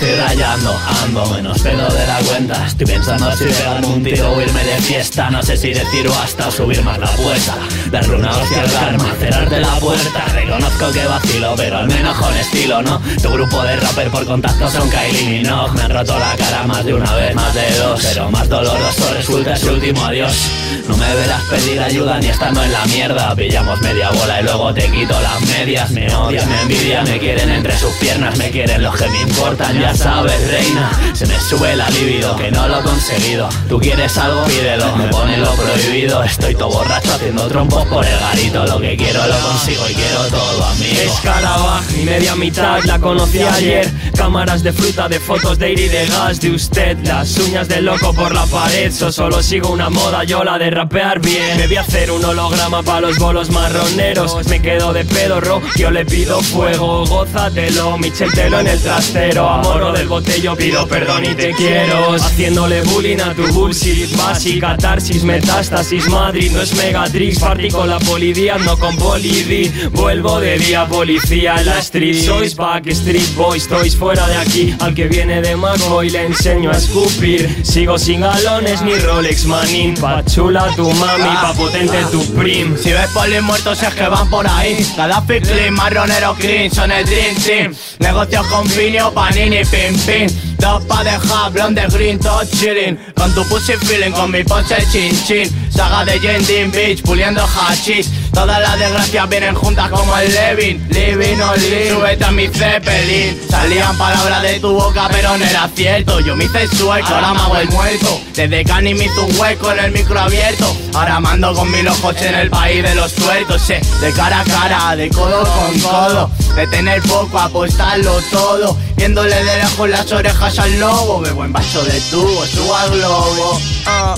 estoy rayando, ando menos pedo de la cuenta. Estoy pensando si pegarme un tiro o irme de fiesta. No sé si decir o hasta subir más la apuesta. Darle una hostia al karma, cerrarte la puerta. Reconozco que vacilo, pero al menos con estilo, ¿no? Tu grupo de rapper por contacto son Kylie Minogue. Me han roto la cara más de una vez, más de dos. Pero más doloroso resulta su último adiós. No me verás pedir ayuda ni estando en la mierda. Pillamos media bola y luego te quito las medias. Me odian, me envidian, me quieren entre sus piernas. Me quieren los que me importan, ya sabes, reina. Se me sube la libido, que no lo he conseguido. Tú quieres algo, pídelo. Me pone lo prohibido. Estoy todo borracho haciendo trompos por el garito. Lo que quiero lo consigo y quiero todo, amigo. Escarabajo y media mitad la conocí ayer. Cámaras de fruta, de fotos de aire y de gas de usted. Las uñas de loco por la pared. So solo sigo una moda, yo la de rapear bien. Me voy a hacer un holograma para los bolos marroneros. Me quedo de pedo, ro, yo le pido fuego. Gózatelo, michetelo en el trastero. Amor del botello, pido perdón y te quiero. Haciéndole bullying a tu bullshit. Básica, catarsis, metástasis. Madrid no es Megatrix. Party con la polidía, no con polidi. Vuelvo de día, policía en la street. Sois Backstreet Boys, toys fuera de aquí. Al que viene de McCoy le enseño a escupir. Sigo sin galones ni Rolex Manin. Pa' tu mami, pa' potente tu prim. Si ves polis muertos es que van por ahí. Gaddafi clean, marronero clean, son el dream team. Negocios con Pinio, Panini, pim pim. Dos pa' dejar, blonde green, todo chilling. Con tu pussy feeling, con mi pose chin chin. Saga de Jane Beach, puliendo hachís Todas las desgracias vienen juntas como el Levin. Living o live, súbete a mi Zeppelin. Salían palabras de tu boca pero no era cierto. Yo me hice sueco, ahora me hago el muerto. Desde me hizo un hueco en el micro abierto Ahora mando con mil ojos en el país de los tuertos eh, De cara a cara, de codo con codo. De tener poco, apostarlo todo. Viéndole de lejos las orejas al lobo. Bebo en vaso de tubo, subo al globo. Ah.